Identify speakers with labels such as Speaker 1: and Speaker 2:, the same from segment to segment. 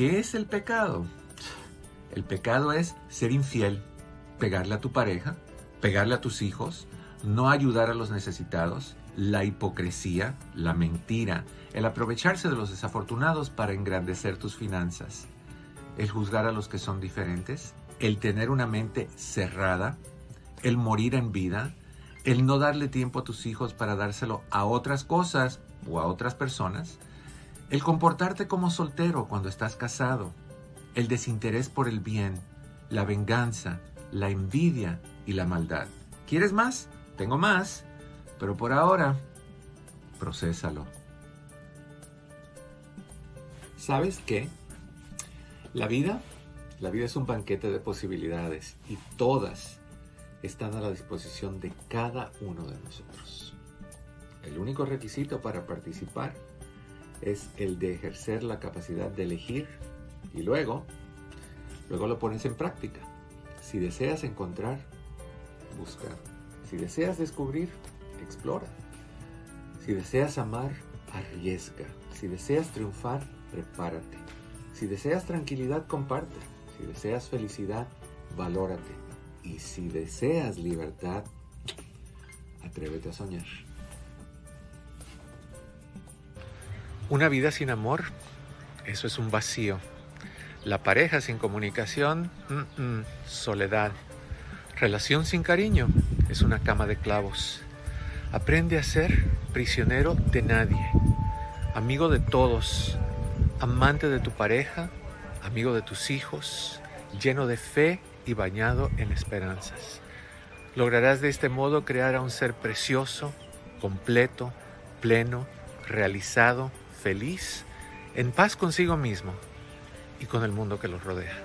Speaker 1: ¿Que, ¿Qué es el pecado? El pecado es ser infiel, pegarle a tu pareja, pegarle a tus hijos, no ayudar a los necesitados, la hipocresía, la mentira, el aprovecharse de los desafortunados para engrandecer tus finanzas, el juzgar a los que son diferentes, el tener una mente cerrada, el morir en vida, el no darle tiempo a tus hijos para dárselo a otras cosas o a otras personas, el comportarte como soltero cuando estás casado, el desinterés por el bien, la venganza, la envidia y la maldad. ¿Quieres más? Tengo más, pero por ahora, procésalo. ¿Sabes qué? La vida, la vida es un banquete de posibilidades y todas están a la disposición de cada uno de nosotros. El único requisito para participar es el de ejercer la capacidad de elegir y luego, luego lo pones en práctica. Si deseas encontrar, busca. Si deseas descubrir, explora. Si deseas amar, arriesga. Si deseas triunfar, prepárate. Si deseas tranquilidad, comparte. Si deseas felicidad, valórate. Y si deseas libertad, atrévete a soñar. Una vida sin amor, eso es un vacío. La pareja sin comunicación, soledad. Relación sin cariño, es una cama de clavos. Aprende a ser prisionero de nadie, amigo de todos, amante de tu pareja, amigo de tus hijos, lleno de fe y bañado en esperanzas. Lograrás de este modo crear a un ser precioso, completo, pleno, realizado, feliz, en paz consigo mismo y con el mundo que los rodea.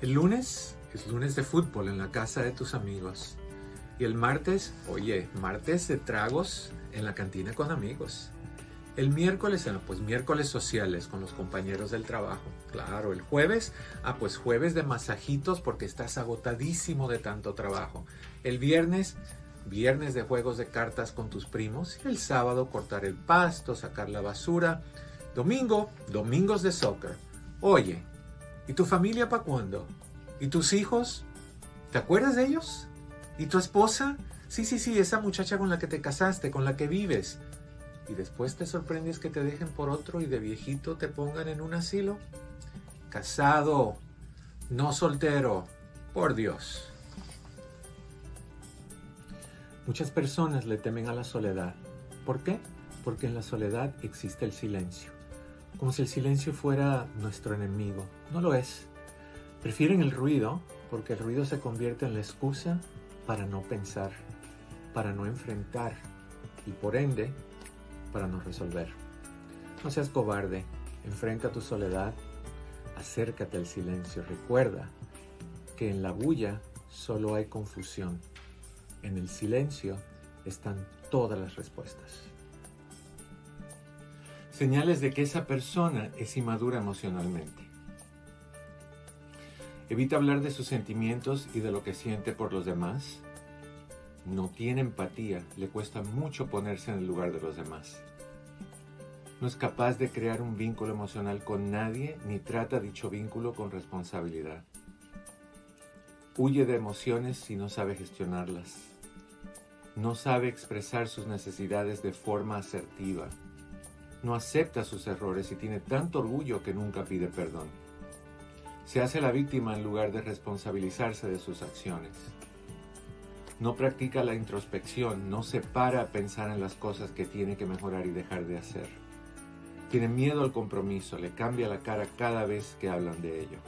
Speaker 1: El lunes es lunes de fútbol en la casa de tus amigos. Y el martes, oye, martes de tragos en la cantina con amigos. El miércoles, pues miércoles sociales con los compañeros del trabajo. Claro, el jueves, ah, pues jueves de masajitos porque estás agotadísimo de tanto trabajo. El viernes, viernes de juegos de cartas con tus primos. El sábado, cortar el pasto, sacar la basura. Domingo, domingos de soccer. Oye, ¿y tu familia para cuándo? ¿Y tus hijos? ¿Te acuerdas de ellos? ¿Y tu esposa? Sí, sí, sí, esa muchacha con la que te casaste, con la que vives y después te sorprendes que te dejen por otro y de viejito te pongan en un asilo? Casado, no soltero, por Dios. Muchas personas le temen a la soledad. ¿Por qué? Porque en la soledad existe el silencio. Como si el silencio fuera nuestro enemigo. No lo es. Prefieren el ruido porque el ruido se convierte en la excusa para no pensar, para no enfrentar y por ende para no resolver. No seas cobarde, enfrenta tu soledad, acércate al silencio, recuerda que en la bulla solo hay confusión, en el silencio están todas las respuestas. Señales de que esa persona es inmadura emocionalmente. Evita hablar de sus sentimientos y de lo que siente por los demás no tiene empatía, le cuesta mucho ponerse en el lugar de los demás. No es capaz de crear un vínculo emocional con nadie ni trata dicho vínculo con responsabilidad. Huye de emociones si no sabe gestionarlas. No sabe expresar sus necesidades de forma asertiva. No acepta sus errores y tiene tanto orgullo que nunca pide perdón. Se hace la víctima en lugar de responsabilizarse de sus acciones no practica la introspección, no se para a pensar en las cosas que tiene que mejorar y dejar de hacer. Tiene miedo al compromiso, le cambia la cara cada vez que hablan de ello.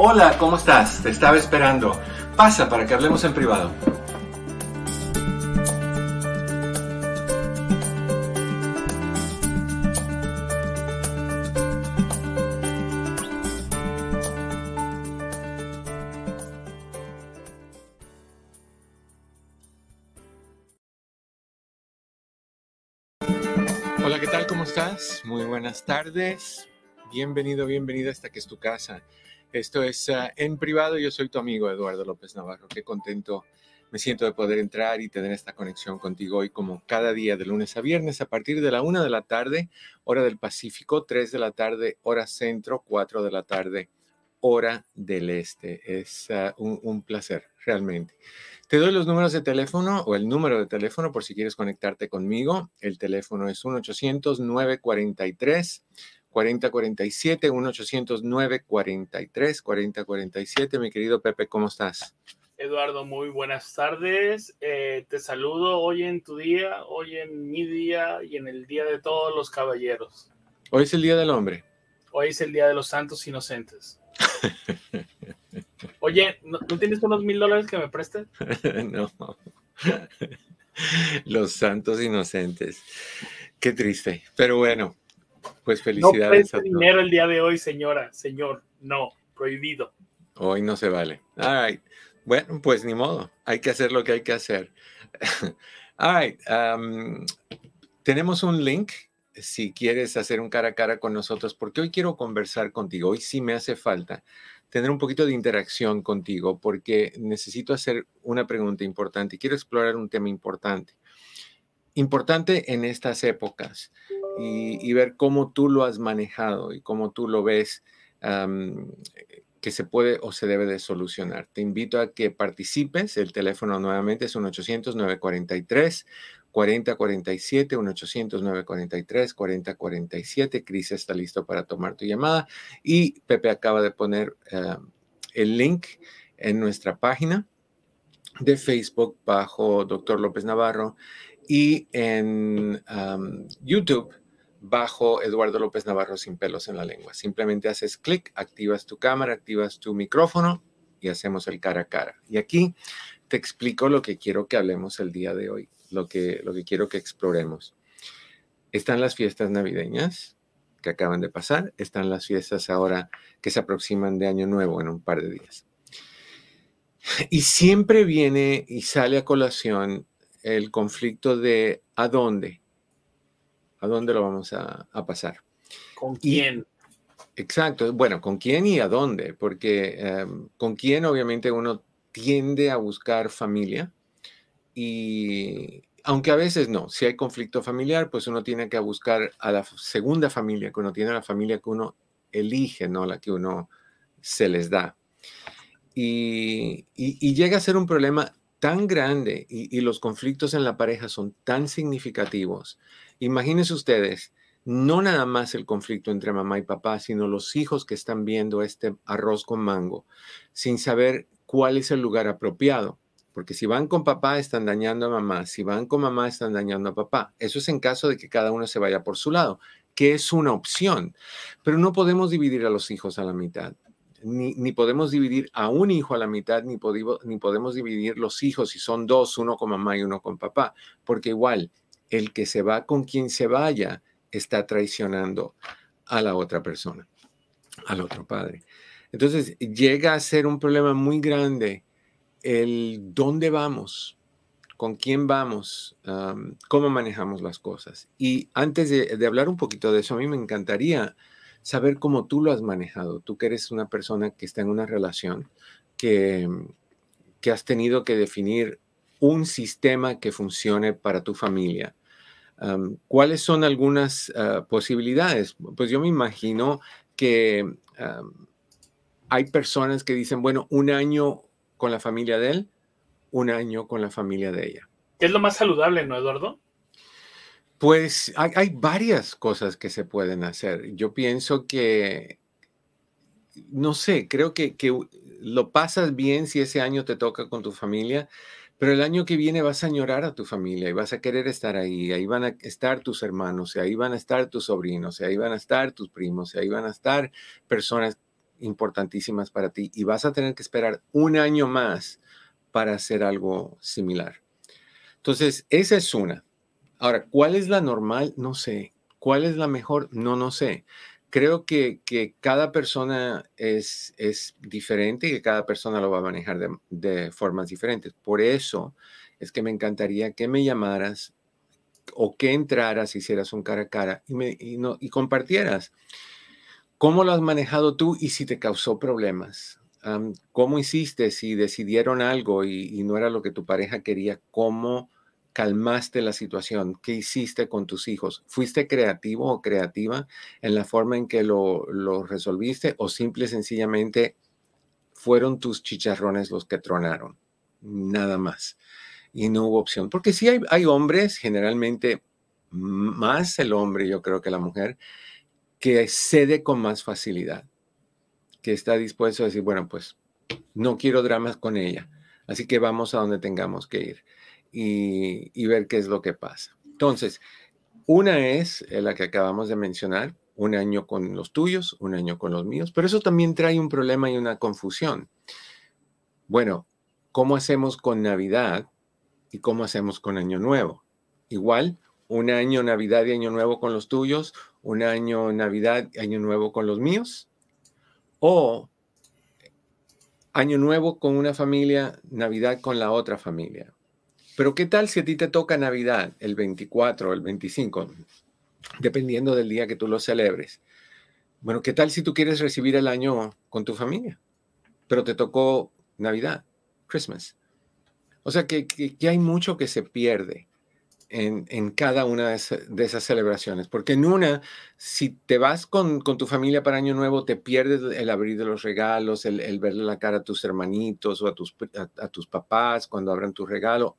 Speaker 1: Hola, ¿cómo estás? Te estaba esperando. Pasa para que hablemos en privado. Hola, ¿qué tal? ¿Cómo estás? Muy buenas tardes. Bienvenido, bienvenida hasta que es tu casa. Esto es ah, en privado. Yo soy tu amigo Eduardo López Navarro. Qué contento me siento de poder entrar y tener esta conexión contigo hoy como cada día de lunes a viernes a partir de la una de la tarde, hora del Pacífico, 3 de la tarde, hora centro, 4 de la tarde, hora del este. Es ah, un, un placer, realmente. Te doy los números de teléfono o el número de teléfono por si quieres conectarte conmigo. El teléfono es 1-800-943. 4047, 1-800-943-4047. Mi querido Pepe, ¿cómo estás?
Speaker 2: Eduardo, muy buenas tardes. Eh, te saludo hoy en tu día, hoy en mi día y en el día de todos los caballeros.
Speaker 1: Hoy es el Día del Hombre.
Speaker 2: Hoy es el Día de los Santos Inocentes. Oye, ¿no, tienes unos mil dólares que me prestes?
Speaker 1: no. Los Santos Inocentes. Qué triste. Pero bueno, pues felicidades.
Speaker 2: No dinero el día de hoy, señora, señor. No, prohibido.
Speaker 1: Hoy no se vale. All right. Bueno, pues ni modo. Hay que hacer lo que hay que hacer. All right. Um, tenemos un link si quieres hacer un cara a cara con nosotros, porque hoy quiero conversar contigo. Hoy sí me hace falta tener un poquito de interacción contigo, porque necesito hacer una pregunta importante y quiero explorar un tema importante. Importante en estas épocas y, ver cómo tú lo has manejado y cómo tú lo ves que se puede o se debe de solucionar. Te invito a que participes. El teléfono nuevamente es un 800-943. 4047, 1-800-943-4047. Cris está listo para tomar tu llamada. Y Pepe acaba de poner el link en nuestra página de Facebook bajo Dr. López Navarro y en YouTube bajo Eduardo López Navarro sin pelos en la lengua. Simplemente haces clic, activas tu cámara, activas tu micrófono y hacemos el cara a cara. Y aquí te explico lo que quiero que hablemos el día de hoy, lo que, lo que quiero que exploremos. Están las fiestas navideñas que acaban de pasar, están las fiestas ahora que se aproximan de Año Nuevo en un par de días. Y siempre viene y sale a colación el conflicto de a dónde, ¿A dónde lo vamos a, pasar?
Speaker 2: ¿Con quién?
Speaker 1: exacto, bueno, ¿con quién y a dónde? Porque em, con quién obviamente uno tiende a buscar familia y aunque a veces no, si hay conflicto familiar, pues uno tiene que buscar a la segunda familia que uno tiene, a la familia que uno elige, no la que uno se les da. Y, llega a ser un problema tan grande y, los conflictos en la pareja son tan significativos Imagínense ustedes, no nada más el conflicto entre mamá y papá, sino los hijos que están viendo este arroz con mango sin saber cuál es el lugar apropiado. Porque si van con papá están dañando a mamá, si van con mamá están dañando a papá. Eso es en caso de que cada uno se vaya por su lado, que es una opción. Pero no podemos dividir a los hijos a la mitad. Ni, podemos dividir a un hijo a la mitad, ni, ni podemos dividir los hijos si son dos, uno con mamá y uno con papá, porque igual el que se va con quien se vaya está traicionando a la otra persona, al otro padre. Entonces llega a ser un problema muy grande el dónde vamos, con quién vamos, cómo manejamos las cosas. Y antes de, hablar un poquito de eso, a mí me encantaría saber cómo tú lo has manejado. Tú que eres una persona que está en una relación, que, que has tenido que definir un sistema que funcione para tu familia. ¿Cuáles son algunas ah, posibilidades? Pues yo me imagino que hay personas que dicen, bueno, un año con la familia de él, un año con la familia de ella.
Speaker 2: ¿Qué es lo más saludable, no, Eduardo?
Speaker 1: Pues hay, varias cosas que se pueden hacer. Yo pienso que, no sé, creo que, que lo pasas bien si ese año te toca con tu familia, pero el año que viene vas a añorar a tu familia y vas a querer estar ahí. Ahí van a estar tus hermanos, ahí van a estar tus sobrinos, ahí van a estar tus primos, ahí van a estar personas importantísimas para ti y vas a tener que esperar un año más para hacer algo similar. Entonces, esa es una. Ahora, ¿cuál es la normal? No sé. ¿Cuál es la mejor? No, no sé. Creo que, cada persona es, es, diferente y que cada persona lo va a manejar de, formas diferentes. Por eso es que me encantaría que me llamaras o que entraras, hicieras un cara a cara y, me, no, y compartieras cómo lo has manejado tú y si te causó problemas. ¿Cómo hiciste si decidieron algo y, y no era lo que tu pareja quería? ¿Cómo calmaste la situación? ¿Qué hiciste con tus hijos? ¿Fuiste creativo o creativa en la forma en que lo, resolviste o simple y sencillamente fueron tus chicharrones los que tronaron? Nada más. Y no hubo opción. Porque sí hay, hay hombres, generalmente más el hombre, yo creo que la mujer, que cede con más facilidad, que está dispuesto a decir, bueno, pues no quiero dramas con ella, así que vamos a donde tengamos que ir y, ver qué es lo que pasa. Entonces, una es la que acabamos de mencionar, un año con los tuyos, un año con los míos, pero eso también trae un problema y una confusión. Bueno, ¿cómo hacemos con Navidad y cómo hacemos con Año Nuevo? Igual, un año Navidad y Año Nuevo con los tuyos, un año Navidad y Año Nuevo con los míos, o Año Nuevo con una familia, Navidad con la otra familia. Pero ¿qué tal si a ti te toca Navidad el 24 o el 25? Dependiendo del día que tú lo celebres. Bueno, ¿qué tal si tú quieres recibir el año con tu familia? Pero te tocó Navidad, Christmas. O sea que, hay mucho que se pierde en, cada una de, esas celebraciones. Porque en una, si te vas con, tu familia para Año Nuevo, te pierdes el abrir de los regalos, el, verle la cara a tus hermanitos o a tus, a tus papás cuando abran tu regalo.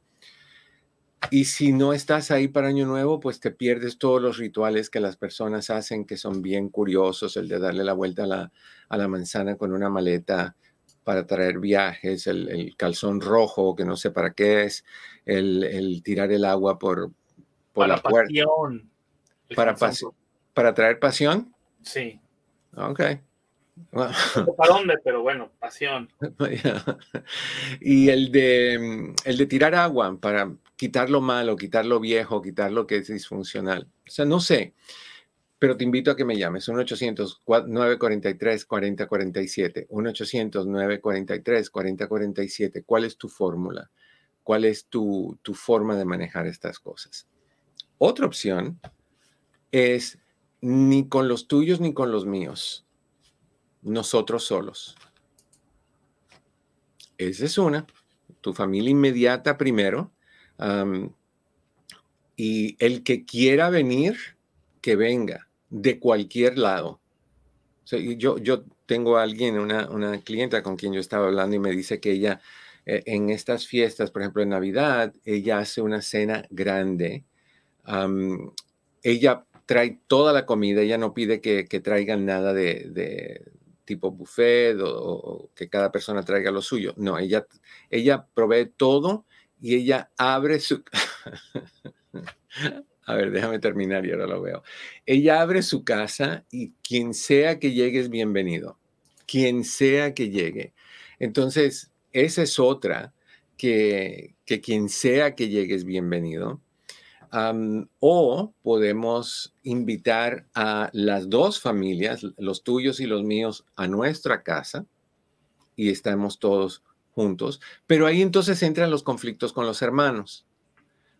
Speaker 1: Y si no estás ahí para Año Nuevo, pues te pierdes todos los rituales que las personas hacen, que son bien curiosos, el de darle la vuelta a la, manzana con una maleta para traer viajes, el, calzón rojo, que no sé para qué es, el, tirar el agua por, por la puerta. Para, para traer pasión.
Speaker 2: Sí.
Speaker 1: Ok.
Speaker 2: ¿Para dónde? Pero bueno, pasión.
Speaker 1: y el de, el de tirar agua para quitar lo malo, quitar lo viejo, quitar lo que es disfuncional. O sea, no sé, pero te invito a que me llames. 1-800-943-4047. 1-800-943-4047. ¿Cuál es tu fórmula? ¿Cuál es tu, tu forma de manejar estas cosas? Otra opción es ni con los tuyos ni con los míos. Nosotros solos. Esa es una. Tu familia inmediata primero y el que quiera venir, que venga de cualquier lado. yo, yo tengo a alguien, una, una clienta con quien yo estaba hablando y me dice que ella eh, en estas fiestas, por ejemplo en Navidad, ella hace una cena grande. ella trae toda la comida, ella no pide que, que traigan nada de, tipo buffet o, que cada persona traiga lo suyo. No, ella, ella provee todo y ella abre su... A ver, déjame terminar y ahora lo veo. Ella abre su casa y quien sea que llegue es bienvenido. Quien sea que llegue. Entonces, esa es otra, que, que quien sea que llegue es bienvenido. O podemos invitar a las dos familias, los tuyos y los míos, a nuestra casa y estamos todos juntos, pero ahí entonces entran los conflictos con los hermanos.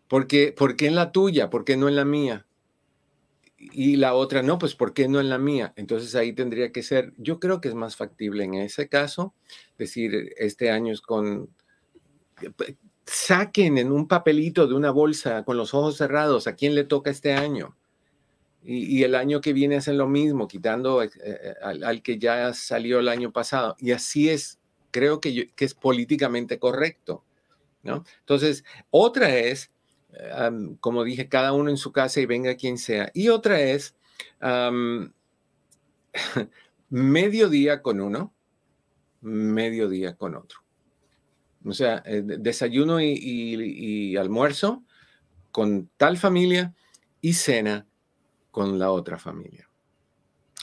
Speaker 1: Porque, ¿Por qué en la tuya? ¿Por qué no en la mía? Y la otra, no, pues ¿por qué no en la mía? Entonces ahí tendría que ser, yo creo que es más factible en ese caso, decir, este año es con, saquen en un papelito de una bolsa con los ojos cerrados a quién le toca este año. Y, el año que viene hacen lo mismo, quitando eh, eh, al, que ya salió el año pasado. Y así es creo que, que es políticamente correcto. ¿no? Entonces, otra es, como dije, cada uno en su casa y venga quien sea. Y otra es mediodía con uno, mediodía con otro. O sea, eh, desayuno y, almuerzo con tal familia y cena con la otra familia.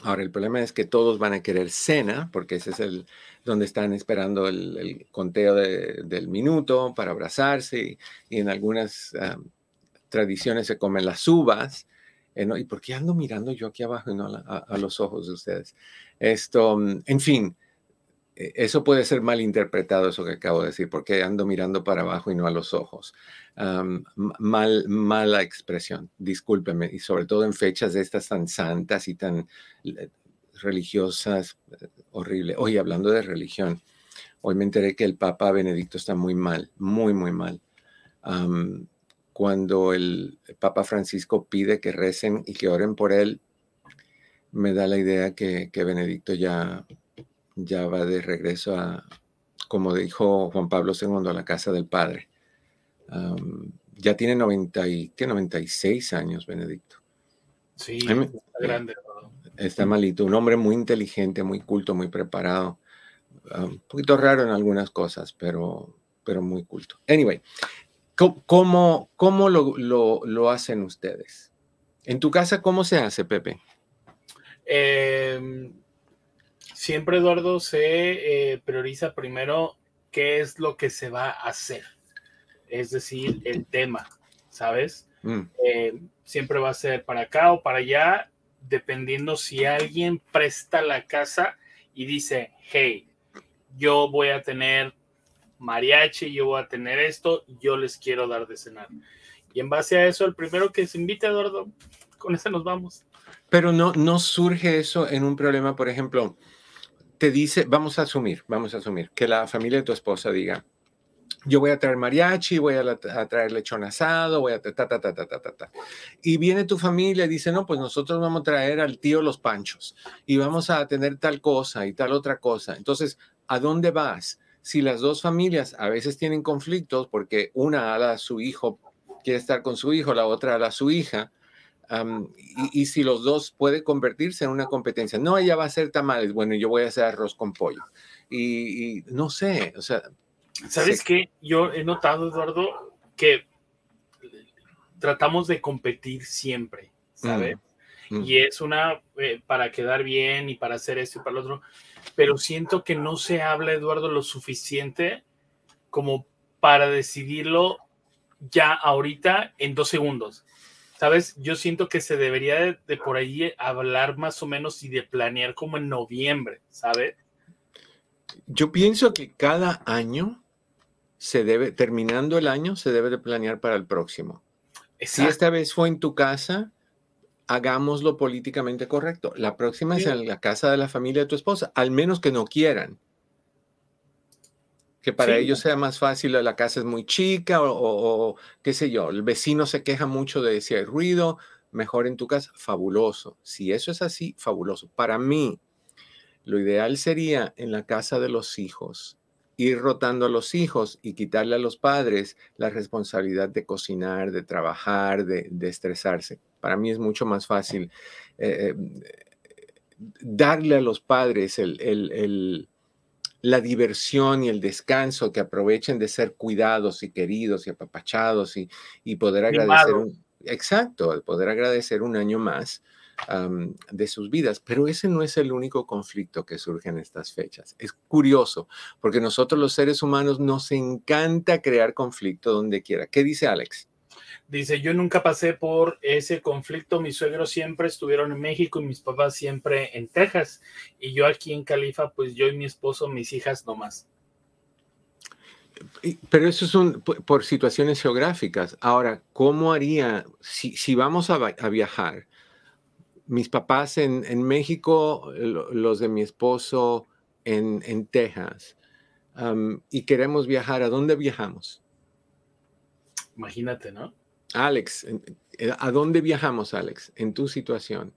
Speaker 1: Ahora, el problema es que todos van a querer cena, porque ese es el donde están esperando el, conteo del minuto para abrazarse, y, en algunas tradiciones se comen las uvas. Eh, ¿Y por qué ando mirando yo aquí abajo y no a, los ojos de ustedes? Esto, mm, en fin, eso puede ser mal interpretado, eso que acabo de decir, porque ando mirando para abajo y no a los ojos. mal, mala expresión, discúlpeme, y sobre todo en fechas de estas tan santas y tan religiosas, eh, horrible. Hoy hablando de religión, hoy me enteré que el Papa Benedicto está muy mal, muy, muy mal. cuando el Papa Francisco pide que recen y que oren por él, me da la idea que Benedicto ya ya va de regreso a, como dijo Juan Pablo II, a la casa del Padre. ya tiene 90 y, ¿qué? 96 años, Benedicto.
Speaker 2: Sí, está grande.
Speaker 1: Está malito, un hombre muy inteligente, muy culto, muy preparado. un poquito raro en algunas cosas, pero, pero muy culto. Anyway, ¿cómo, cómo lo, lo, lo hacen ustedes? En tu casa, ¿cómo se hace, Pepe?
Speaker 2: Eh, siempre Eduardo se eh, prioriza primero qué es lo que se va a hacer, es decir, el tema, ¿sabes? Mm. Eh, siempre va a ser para acá o para allá, dependiendo si alguien presta la casa y dice, hey, yo voy a tener mariachi, yo voy a tener esto, yo les quiero dar de cenar. Y en base a eso, el primero que se invite, Eduardo, con ese nos vamos.
Speaker 1: Pero no, no surge eso en un problema, por ejemplo, te dice, vamos a asumir, vamos a asumir que la familia de tu esposa diga, yo voy a traer mariachi, voy a, traer lechón asado, voy a ta, ta, ta, ta, ta, ta, ta. Y viene tu familia y dice, no, pues nosotros vamos a traer al tío los panchos y vamos a tener tal cosa y tal otra cosa. Entonces, ¿a dónde vas? Si las dos familias a veces tienen conflictos porque una a su hijo quiere estar con su hijo, la otra a su hija, y, si los dos puede convertirse en una competencia, no, ella va a hacer tamales, bueno, yo voy a hacer arroz con pollo. Y, no sé, o sea.
Speaker 2: ¿Sabes qué? Yo he notado, Eduardo, que tratamos de competir siempre, ¿sabes? Mm, mm. Y es una eh, para quedar bien y para hacer esto y para lo otro, pero siento que no se habla, Eduardo, lo suficiente como para decidirlo ya ahorita en dos segundos. ¿Sabes? Yo siento que se debería de, por ahí hablar más o menos y de planear como en noviembre, ¿sabes?
Speaker 1: Yo pienso que cada año se debe, terminando el año, se debe de planear para el próximo. Si esta vez fue en tu casa, hagámoslo políticamente correcto. La próxima es en la casa de la familia de tu esposa, al menos que no quieran que para ellos sea más fácil, la casa es muy chica o, qué sé yo, el vecino se queja mucho de si hay ruido, mejor en tu casa, fabuloso. Si eso es así, fabuloso. Para mí, lo ideal sería en la casa de los hijos, ir rotando a los hijos y quitarle a los padres la responsabilidad de cocinar, de trabajar, de, estresarse. Para mí es mucho más fácil eh, eh, darle a los padres el la diversión y el descanso, que aprovechen de ser cuidados y queridos y apapachados y, poder agradecer un, exacto, poder agradecer un año más de sus vidas. Pero ese no es el único conflicto que surge en estas fechas. Es curioso, porque nosotros los seres humanos nos encanta crear conflicto donde quiera. ¿Qué dice Alex?
Speaker 2: Dice, yo nunca pasé por ese conflicto, mis suegros siempre estuvieron en México y mis papás siempre en Texas. Y yo aquí en Califa, pues yo y mi esposo, mis hijas no más.
Speaker 1: Pero eso es un, por situaciones geográficas. Ahora, ¿cómo haría si, vamos a, viajar? Mis papás en, México, los de mi esposo en, Texas, y queremos viajar, ¿a dónde viajamos?
Speaker 2: Imagínate, ¿no?
Speaker 1: Alex, ¿a dónde viajamos, Alex, en tu situación?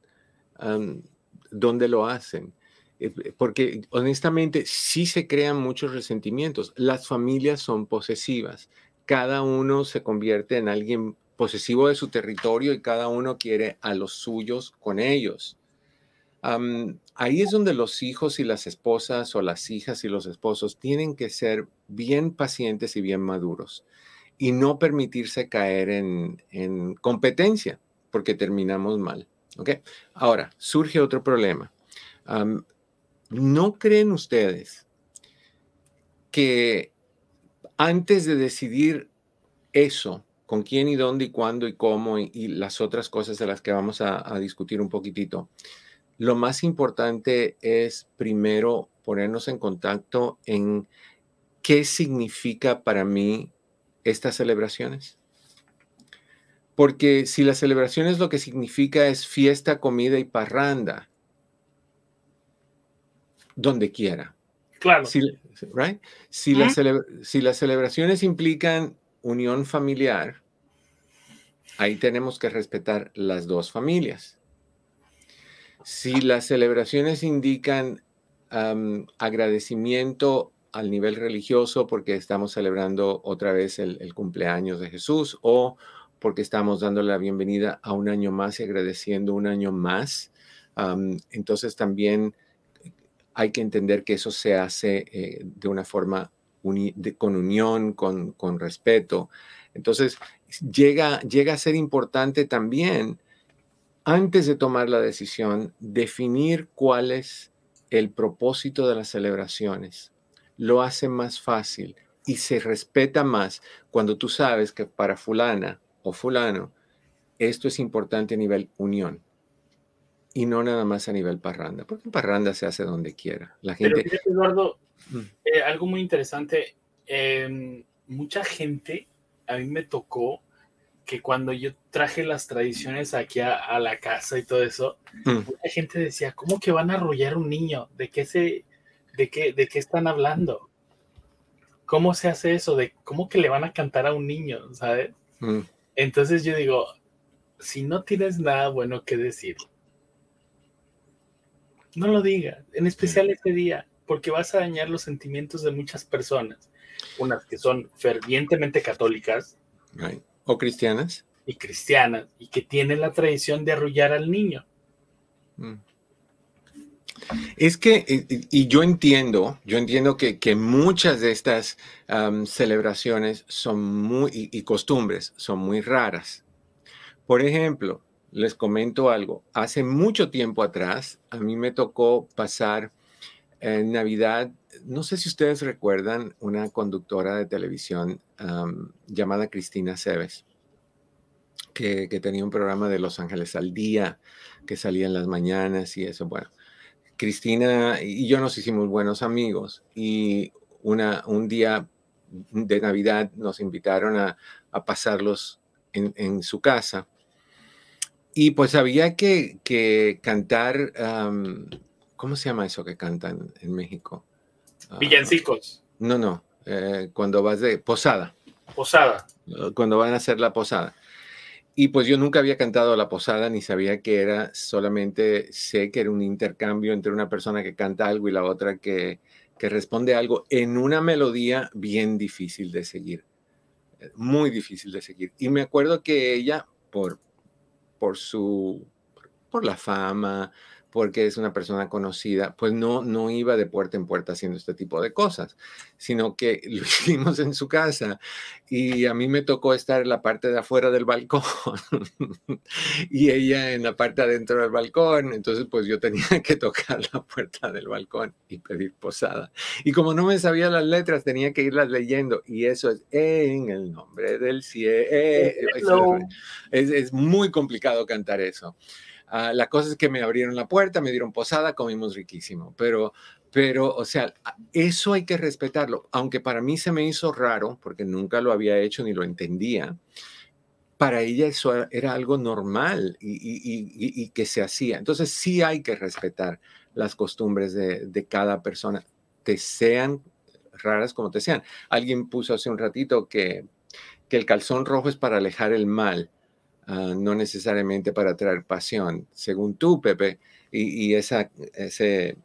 Speaker 1: ¿Dónde lo hacen? Eh, porque honestamente sí se crean muchos resentimientos. Las familias son posesivas. Cada uno se convierte en alguien posesivo de su territorio y cada uno quiere a los suyos con ellos. ahí es donde los hijos y las esposas o las hijas y los esposos tienen que ser bien pacientes y bien maduros y no permitirse caer en, competencia, porque terminamos mal. Ahora, surge otro problema. ¿No creen ustedes que antes de decidir eso, con quién y dónde y cuándo y cómo y, las otras cosas de las que vamos a, discutir un poquitito, lo más importante es primero ponernos en contacto en qué significa para mí estas celebraciones. Porque si las celebraciones lo que significa es fiesta, comida y parranda, donde quiera.
Speaker 2: Claro.
Speaker 1: Si, si, las, si las celebraciones implican unión familiar, ahí tenemos que respetar las dos familias. Si las celebraciones indican agradecimiento al nivel religioso porque estamos celebrando otra vez el, cumpleaños de Jesús o porque estamos dando la bienvenida a un año más y agradeciendo un año más, entonces también hay que entender que eso se hace eh, de una forma con unión, con, con, respeto. Entonces, llega, llega a ser importante también, antes de tomar la decisión, definir cuál es el propósito de las celebraciones. Lo hace más fácil y se respeta más cuando tú sabes que para fulana o fulano, esto es importante a nivel unión y no nada más a nivel parranda, porque parranda se hace donde quiera. La gente...
Speaker 2: Pero Eduardo, mm. eh, algo muy interesante, em, mucha gente, a mí me tocó que cuando yo traje las tradiciones aquí a, la casa y todo eso, mm. mucha gente decía, ¿cómo que van a arrollar un niño? ¿De qué, se, de qué, de qué están hablando? ¿Cómo se hace eso? ¿De cómo que le van a cantar a un niño? ¿Sabes? Mm. Entonces yo digo, si no tienes nada bueno que decir, no lo digas, en especial este día, porque vas a dañar los sentimientos de muchas personas, unas que son fervientemente católicas.
Speaker 1: O cristianas.
Speaker 2: Y cristianas, y que tienen la tradición de arrullar al niño. Mm.
Speaker 1: Es que, y yo entiendo, yo entiendo que, muchas de estas celebraciones son muy, y, costumbres son muy raras. Por ejemplo, les comento algo. Hace mucho tiempo atrás, a mí me tocó pasar en Navidad, no sé si ustedes recuerdan, una conductora de televisión llamada Cristina Cebes, que, tenía un programa de Los Ángeles al día, que salía en las mañanas y eso. Bueno, Cristina y yo nos hicimos buenos amigos y una, un día de Navidad nos invitaron a, pasarlos en su casa y pues había que, cantar, ¿cómo se llama eso que cantan en México?
Speaker 2: Ah, Villancicos.
Speaker 1: no, no, eh, cuando vas de posada.
Speaker 2: Posada.
Speaker 1: Cuando van a hacer la posada. Y pues yo nunca había cantado la posada ni sabía que era, solamente sé que era un intercambio entre una persona que canta algo y la otra que, que responde algo en una melodía bien difícil de seguir, eh, muy difícil de seguir. Y me acuerdo que ella, por, por su, por la fama, porque es una persona conocida, pues no, no iba de puerta en puerta haciendo este tipo de cosas, sino que lo hicimos en su casa y a mí me tocó estar en la parte de afuera del balcón y ella en la parte adentro del balcón, entonces pues yo tenía que tocar la puerta del balcón y pedir posada. Y como no me sabía las letras, tenía que irlas leyendo y eso es en el nombre del cielo. Es, es muy complicado cantar eso. Ah, la cosa es que me abrieron la puerta, me dieron posada, comimos riquísimo, pero, pero, o sea, eso hay que respetarlo, aunque para mí se me hizo raro, porque nunca lo había hecho ni lo entendía. Para ella eso era algo normal y, que se hacía. Entonces sí hay que respetar las costumbres de, cada persona, te sean raras como te sean. Alguien puso hace un ratito que el calzón rojo es para alejar el mal Ah, no necesariamente para traer pasión, según tú, Pepe, y, esa, ese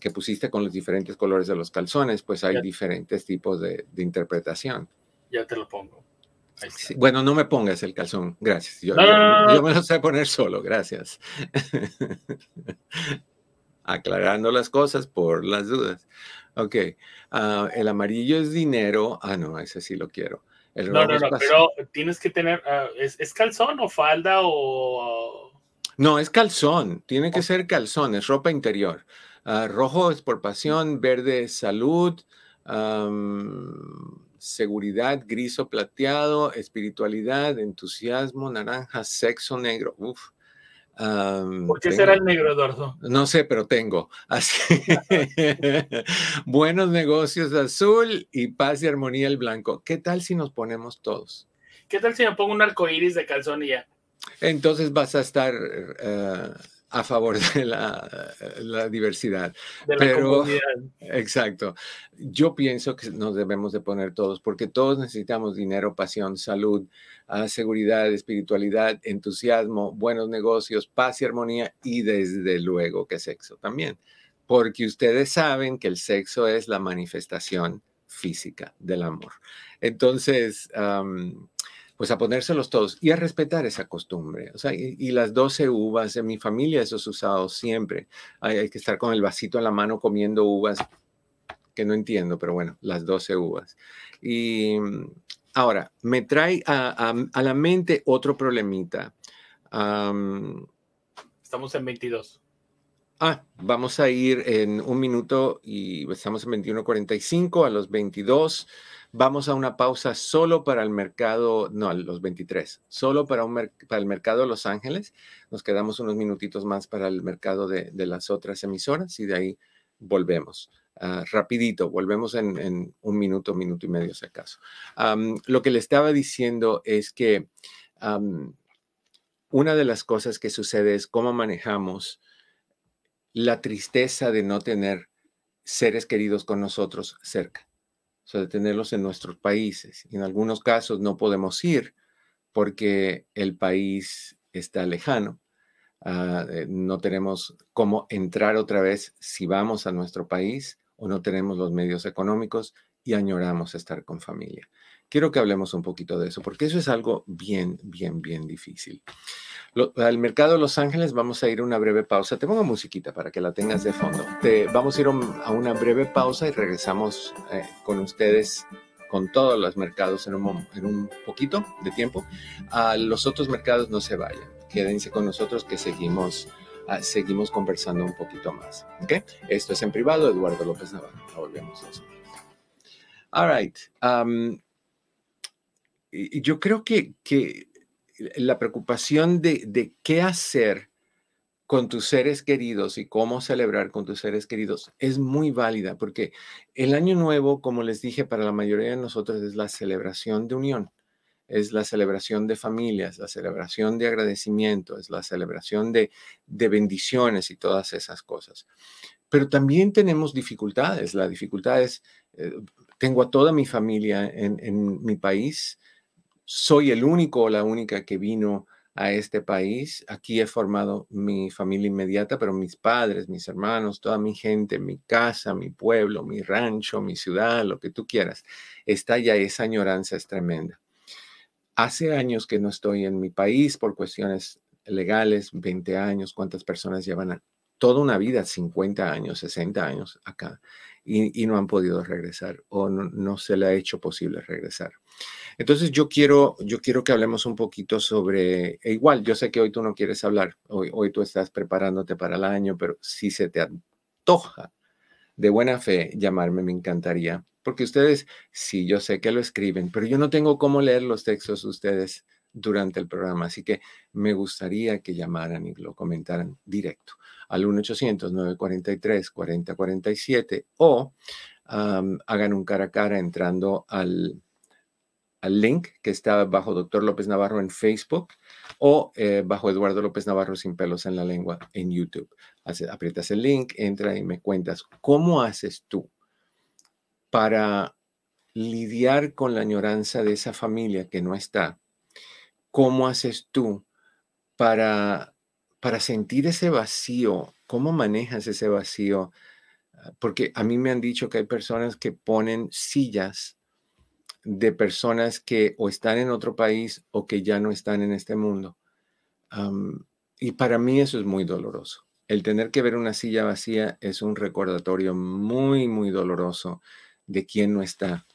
Speaker 1: que pusiste con los diferentes colores de los calzones, pues hay diferentes tipos de, interpretación.
Speaker 2: Ya te lo pongo.
Speaker 1: bueno, no me pongas el calzón, gracias. Yo, me lo sé poner solo, gracias. Aclarando las cosas por las dudas. Ok, ah, el amarillo es dinero. Ah, no, ese sí lo quiero
Speaker 2: no, no, no, pero tienes que tener, ah, ¿es, calzón o falda o...?
Speaker 1: No, es calzón, tiene que ser calzón, es ropa interior. Ah, rojo es por pasión, verde es salud, seguridad, gris o plateado, espiritualidad, entusiasmo, naranja, sexo negro. Uf.
Speaker 2: ¿Por qué será el negro, Eduardo?
Speaker 1: No sé, pero tengo. Así. Buenos negocios azul y paz y armonía el blanco. ¿Qué tal si nos ponemos todos?
Speaker 2: ¿Qué tal si me pongo un arco iris de calzón y ya?
Speaker 1: Entonces vas a estar eh, a favor de la, diversidad.
Speaker 2: De la Pero,
Speaker 1: exacto. Yo pienso que nos debemos de poner todos, porque todos necesitamos dinero, pasión, salud, ah, seguridad, espiritualidad, entusiasmo, buenos negocios, paz y armonía y desde luego que sexo también. Porque ustedes saben que el sexo es la manifestación física del amor. Entonces, pues a ponérselos todos y a respetar esa costumbre. O sea, y, las 12 uvas, en mi familia eso es usado siempre. Hay, que estar con el vasito en la mano comiendo uvas, que no entiendo, pero bueno, las 12 uvas. Y mm, ahora, me trae a, la mente otro problemita.
Speaker 2: Estamos en 22.
Speaker 1: Ah, vamos a ir en un minuto y estamos en 21.45 a los 22. Vamos a una pausa solo para el mercado, no, los 23, solo para, un para el mercado de Los Ángeles. Nos quedamos unos minutitos más para el mercado de, las otras emisoras y de ahí volvemos. Ah, rapidito, volvemos en, un minuto, minuto y medio si acaso. lo que le estaba diciendo es que una de las cosas que sucede es cómo manejamos la tristeza de no tener seres queridos con nosotros cerca o sea, de tenerlos en nuestros países. En algunos casos no podemos ir porque el país está lejano. Ah, eh, no tenemos cómo entrar otra vez si vamos a nuestro país o no tenemos los medios económicos y añoramos estar con familia. Quiero que hablemos un poquito de eso, porque eso es algo bien, bien, bien difícil al mercado de Los Ángeles vamos a ir a una breve pausa. Te pongo musiquita para que la tengas de fondo. Te, vamos a ir a una breve pausa y regresamos eh, con ustedes con todos los mercados en un, en un poquito de tiempo. A los otros mercados no se vayan. Quédense con nosotros que seguimos, ah, seguimos conversando un poquito más. ¿okay? Esto es en privado, Eduardo López Navarro. Volvemos a eso. All right. Um, yo creo que, que la preocupación de, qué hacer con tus seres queridos y cómo celebrar con tus seres queridos es muy válida porque el año nuevo, como les dije, para la mayoría de nosotros es la celebración de unión, es la celebración de familias, la celebración de agradecimiento, es la celebración de, bendiciones y todas esas cosas. Pero también tenemos dificultades. La dificultad es, eh, tengo a toda mi familia en, en mi país, soy el único o la única que vino a este país. Aquí he formado mi familia inmediata, pero mis padres, mis hermanos, toda mi gente, mi casa, mi pueblo, mi rancho, mi ciudad, lo que tú quieras, está ya esa añoranza es tremenda. Hace años que no estoy en mi país por cuestiones legales, 20 años, cuántas personas llevan toda una vida, 50 años, 60 años acá, y, no han podido regresar o no se le ha hecho posible regresar. Entonces yo quiero, yo quiero que hablemos un poquito sobre, e igual, yo sé que hoy tú no quieres hablar, hoy, hoy tú estás preparándote para el año, pero si se te antoja de buena fe llamarme, me encantaría, porque ustedes, sí, yo sé que lo escriben, pero yo no tengo cómo leer los textos de ustedes durante el programa, así que me gustaría que llamaran y lo comentaran directo al 1-800-943-4047 o hagan un cara a cara entrando al al link que está bajo Doctor López Navarro en Facebook o eh, bajo Eduardo López Navarro sin pelos en la lengua en YouTube. aprietas el link, entra y me cuentas cómo haces tú para lidiar con la añoranza de esa familia que no está. ¿Cómo haces tú para, para sentir ese vacío? ¿Cómo manejas ese vacío? Ah, porque a mí me han dicho que hay personas que ponen sillas de personas que o están en otro país o que ya no están en este mundo. y para mí eso es muy doloroso. El tener que ver una silla vacía es un recordatorio muy, muy doloroso de quién no está.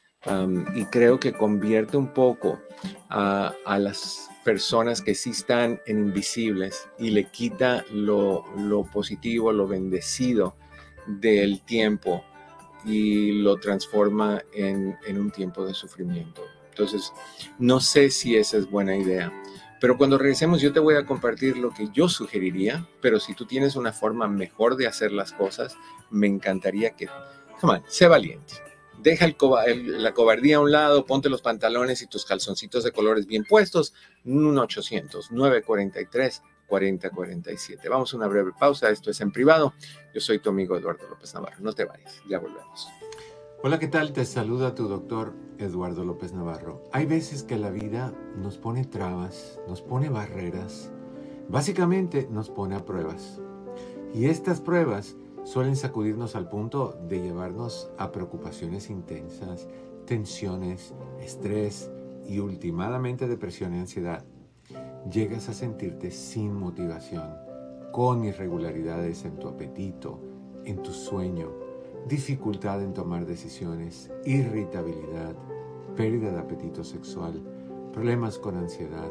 Speaker 1: y creo que convierte un poco a, las, personas que sí están en invisibles y le quita lo, lo positivo, lo bendecido del tiempo y lo transforma en, en, un tiempo de sufrimiento. Entonces, no sé si esa es buena idea. Pero cuando regresemos yo te voy a compartir lo que yo sugeriría, pero si tú tienes una forma mejor de hacer las cosas, me encantaría que, come on, sé valiente. Deja la cobardía a un lado, ponte los pantalones y tus calzoncitos de colores bien puestos. 1-800-943-4047. Vamos a una breve pausa. Esto es en privado. Yo soy tu amigo Eduardo López Navarro. No te vayas. Ya volvemos.
Speaker 3: Hola, ¿qué tal? Te saluda tu doctor Eduardo López Navarro. Hay veces que la vida nos pone trabas, nos pone barreras, básicamente nos pone a pruebas. Y estas pruebas suelen sacudirnos al punto de llevarnos a preocupaciones intensas, tensiones, estrés y últimamente depresión y ansiedad. Llegas a sentirte sin motivación, con irregularidades en tu apetito, en tu sueño, dificultad en tomar decisiones, irritabilidad, pérdida de apetito sexual, problemas con ansiedad,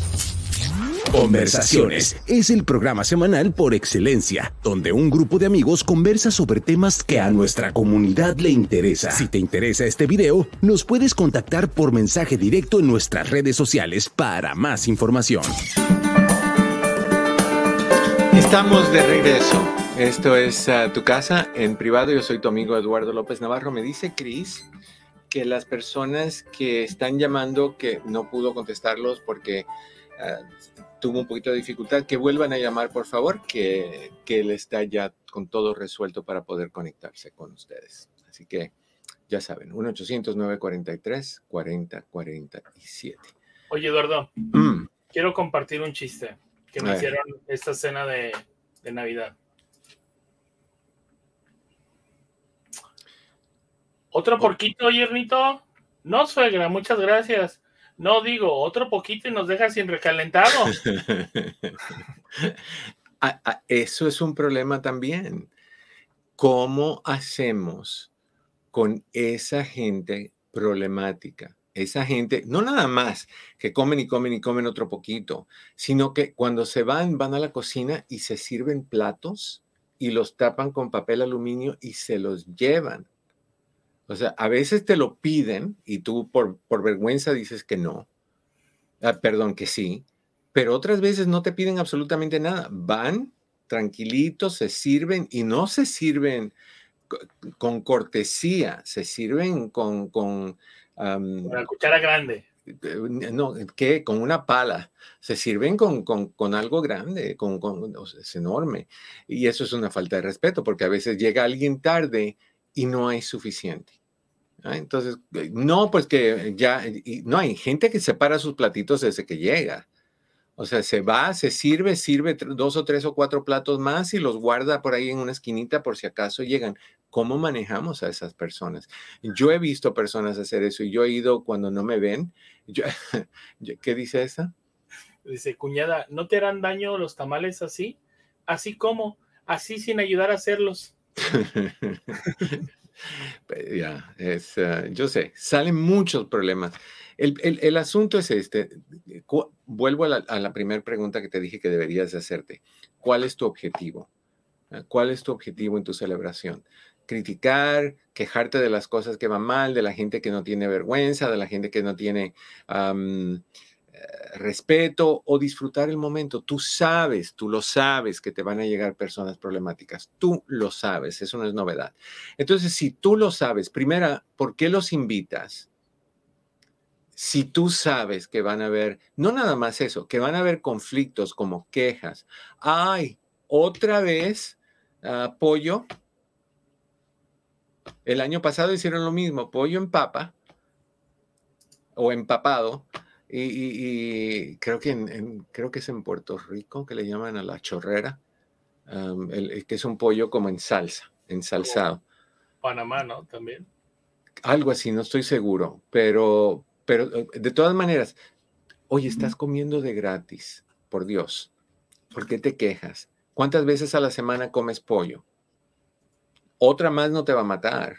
Speaker 4: Conversaciones es el programa semanal por excelencia, donde un grupo de amigos conversa sobre temas que a nuestra comunidad le interesa. Si te interesa este video, nos puedes contactar por mensaje directo en nuestras redes sociales para más información.
Speaker 1: Estamos de regreso. Esto es uh, tu casa en privado. Yo soy tu amigo Eduardo López Navarro. Me dice Cris que las personas que están llamando que no pudo contestarlos porque tuvo un poquito de dificultad, que vuelvan a llamar, por favor, que, que él está ya con todo resuelto para poder conectarse con ustedes. Así que ya saben, 1-800-943-4047.
Speaker 2: Oye, Eduardo, mm. quiero compartir un chiste que me hicieron esta cena de, de Navidad. ¿Otro porquito, Yernito? No, suegra, muchas gracias. No, digo, otro poquito y nos deja sin recalentado.
Speaker 1: Eso es un problema también. ¿Cómo hacemos con esa gente problemática? Esa gente, no nada más que comen y comen y comen otro poquito, sino que cuando se van, van a la cocina y se sirven platos y los tapan con papel aluminio y se los llevan. O sea, a veces te lo piden y tú por, por vergüenza dices que no, ah, perdón, que sí, pero otras veces no te piden absolutamente nada. Van tranquilitos, se sirven y no se sirven con cortesía, se sirven con... Con,
Speaker 2: una cuchara grande.
Speaker 1: Eh, no, ¿qué? Con una pala. Se sirven con, con, algo grande, con, es enorme. Y eso es una falta de respeto, porque a veces llega alguien tarde y no hay suficiente. ¿Ah? Entonces, eh, no, pues que ya, no hay gente que separa sus platitos desde que llega. O sea, se va, se sirve, sirve dos o tres o cuatro platos más y los guarda por ahí en una esquinita por si acaso llegan. ¿Cómo manejamos a esas personas? Yo he visto personas hacer eso y yo he ido cuando no me ven. ¿Qué dice esa?
Speaker 2: Dice, cuñada, ¿no te harán daño los tamales así? Así como, así sin ayudar a hacerlos.
Speaker 1: Ya, es, eh, yo sé, salen muchos problemas. El, asunto es este. Vuelvo a la, primera pregunta que te dije que deberías hacerte. ¿Cuál es tu objetivo? Ah, ¿Cuál es tu objetivo en tu celebración? criticar, quejarte de las cosas que van mal, de la gente que no tiene vergüenza, de la gente que no tiene respeto o disfrutar el momento. Tú sabes, tú lo sabes que te van a llegar personas problemáticas. Tú lo sabes, eso no es novedad. Entonces, si tú lo sabes, primera, ¿por qué los invitas? Si tú sabes que van a haber, no nada más eso, que van a haber conflictos como quejas. Ay, otra vez, apoyo ah, el año pasado hicieron lo mismo, pollo en papa o empapado. Y, creo, que en, creo que es en Puerto Rico que le llaman a la chorrera, el, que es un pollo como en salsa, ensalzado.
Speaker 2: Panamá, ¿no? También.
Speaker 1: Algo así, no estoy seguro, pero, pero eh, de todas maneras, oye, estás comiendo de gratis, por Dios. ¿Por qué te quejas? ¿Cuántas veces a la semana comes pollo? otra más no te va a matar.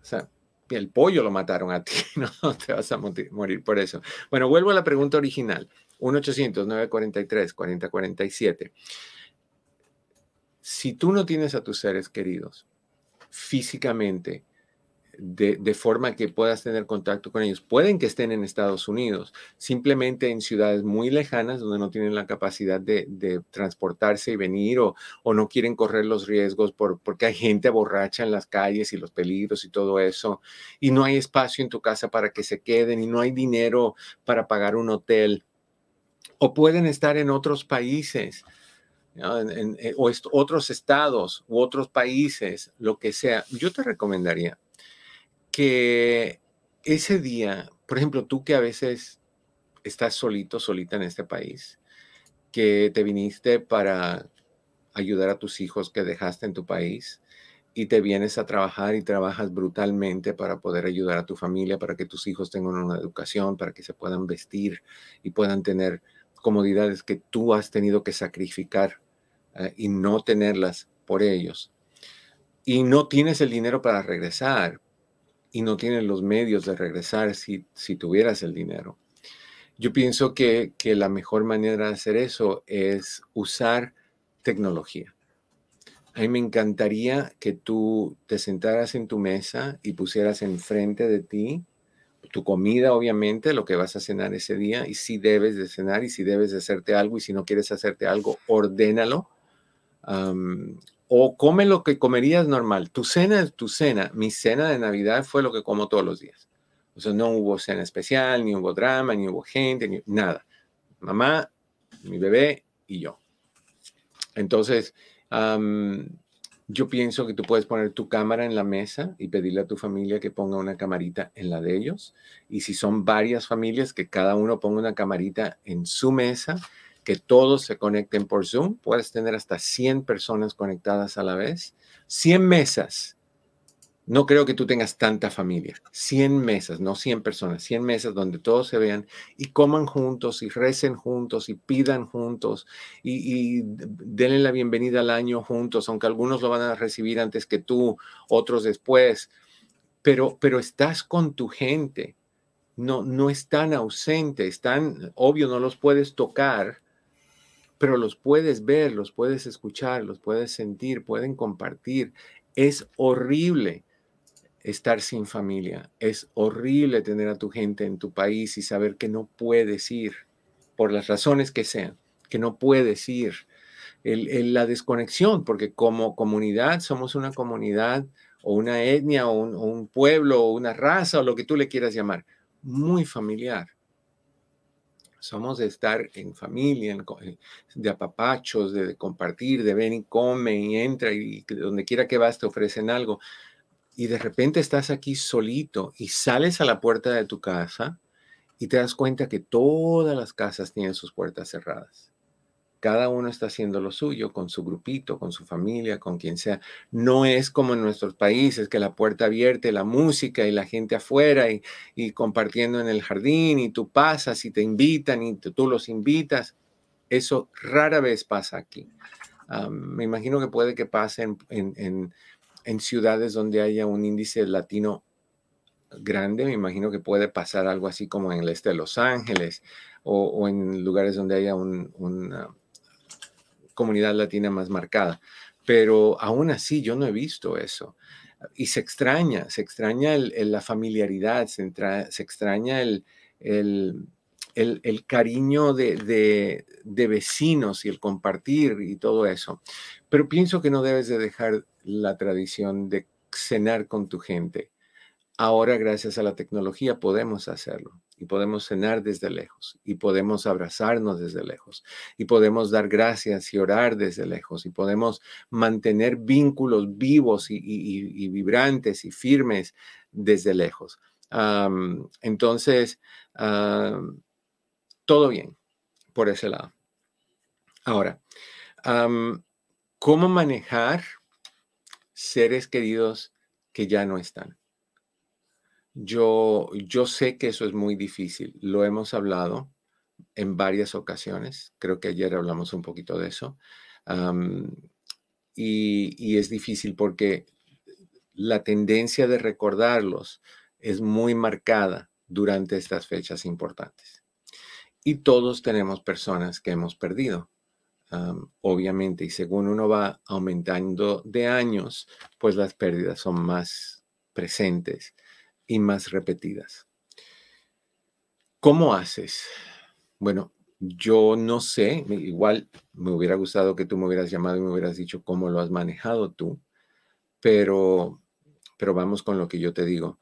Speaker 1: O sea, el pollo lo mataron a ti, no te vas a morir por eso. Bueno, vuelvo a la pregunta original. 1-800-943-4047. Si tú no tienes a tus seres queridos físicamente, de, forma que puedas tener contacto con ellos. Pueden que estén en Estados Unidos, simplemente en ciudades muy lejanas donde no tienen la capacidad de, transportarse y venir o, no quieren correr los riesgos por, porque hay gente borracha en las calles y los peligros y todo eso, y no hay espacio en tu casa para que se queden y no hay dinero para pagar un hotel. O pueden estar en otros países. Eh, o otros estados u otros países, lo que sea, yo te recomendaría que ese día, por ejemplo, tú que a veces estás solito, solita en este país, que te viniste para ayudar a tus hijos que dejaste en tu país y te vienes a trabajar y trabajas brutalmente para poder ayudar a tu familia, para que tus hijos tengan una educación, para que se puedan vestir y puedan tener comodidades que tú has tenido que sacrificar eh, y no tenerlas por ellos. Y no tienes el dinero para regresar, y no tienes los medios de regresar si, si tuvieras el dinero. Yo pienso que, que la mejor manera de hacer eso es usar tecnología. A mí me encantaría que tú te sentaras en tu mesa y pusieras enfrente de ti tu comida, obviamente, lo que vas a cenar ese día, y si debes de cenar y si debes de hacerte algo, y si no quieres hacerte algo, ordénalo o come lo que comerías normal. Tu cena es tu cena. Mi cena de Navidad fue lo que como todos los días. O sea, no hubo cena especial, ni hubo drama, ni hubo gente, ni nada. Mamá, mi bebé y yo. Entonces, yo pienso que tú puedes poner tu cámara en la mesa y pedirle a tu familia que ponga una camarita en la de ellos. Y si son varias familias, que cada uno ponga una camarita en su mesa que todos se conecten por Zoom. Puedes tener hasta 100 personas conectadas a la vez. 100 mesas. No creo que tú tengas tanta familia. 100 mesas, no 100 personas, 100 mesas donde todos se vean y coman juntos y recen juntos y pidan juntos y, denle la bienvenida al año juntos, aunque algunos lo van a recibir antes que tú, otros después. Pero, pero estás con tu gente. No, no están ausentes, están, obvio, no los puedes tocar, pero los puedes ver, los puedes escuchar, los puedes sentir, pueden compartir. Es horrible estar sin familia, es horrible tener a tu gente en tu país y saber que no puedes ir, por las razones que sean, que no puedes ir. la desconexión, porque como comunidad somos una comunidad o una etnia o un pueblo o una raza o lo que tú le quieras llamar, muy familiar somos de estar en familia, eh, de apapachos, de, compartir, de ven y come y entra y donde quiera que vas te ofrecen algo. Y de repente estás aquí solito y sales a la puerta de tu casa y te das cuenta que todas las casas tienen sus puertas cerradas. Cada uno está haciendo lo suyo con su grupito, con su familia, con quien sea. No es como en nuestros países que la puerta abierta, la música y la gente afuera y, compartiendo en el jardín y tú pasas y te invitan y tú los invitas. Eso rara vez pasa aquí. me imagino que puede que pase en, ciudades donde haya un índice latino grande, me imagino que puede pasar algo así como en el este de Los Ángeles o, en lugares donde haya una comunidad latina más marcada. Pero aún así yo no he visto eso. Y se extraña, se extraña la familiaridad, se, extraña el, el, cariño de, vecinos y el compartir y todo eso. Pero pienso que no debes de dejar la tradición de cenar con tu gente. Ahora, gracias a la tecnología, podemos hacerlo y podemos cenar desde lejos y podemos abrazarnos desde lejos y podemos dar gracias y orar desde lejos y podemos mantener vínculos vivos y, vibrantes y firmes desde lejos. entonces, todo bien por ese lado. Ahora, ¿cómo manejar seres queridos que ya no están? Yo, yo sé que eso es muy difícil. Lo hemos hablado en varias ocasiones. Creo que ayer hablamos un poquito de eso. y, es difícil porque la tendencia de recordarlos es muy marcada durante estas fechas importantes. Y todos tenemos personas que hemos perdido, obviamente, y según uno va aumentando de años, pues las pérdidas son más presentes y más repetidas. ¿Cómo haces? Bueno, yo no sé, igual me hubiera gustado que tú me hubieras llamado y me hubieras dicho cómo lo has manejado tú, pero, pero vamos con lo que yo te digo.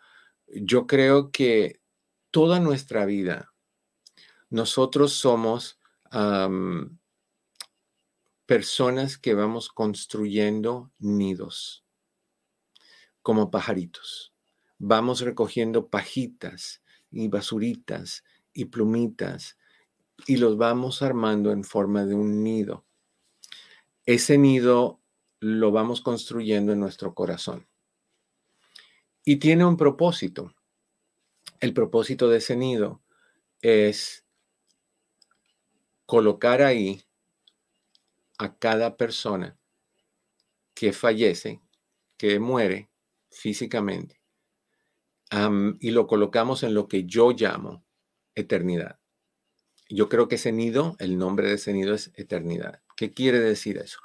Speaker 1: Yo creo que toda nuestra vida nosotros somos personas que vamos construyendo nidos como pajaritos. Vamos recogiendo pajitas y basuritas y plumitas y los vamos armando en forma de un nido. Ese nido lo vamos construyendo en nuestro corazón. Y tiene un propósito. El propósito de ese nido es colocar ahí a cada persona que fallece, que muere físicamente, y lo colocamos en lo que yo llamo eternidad. Yo creo que ese nido, el nombre de ese nido es eternidad. ¿Qué quiere decir eso?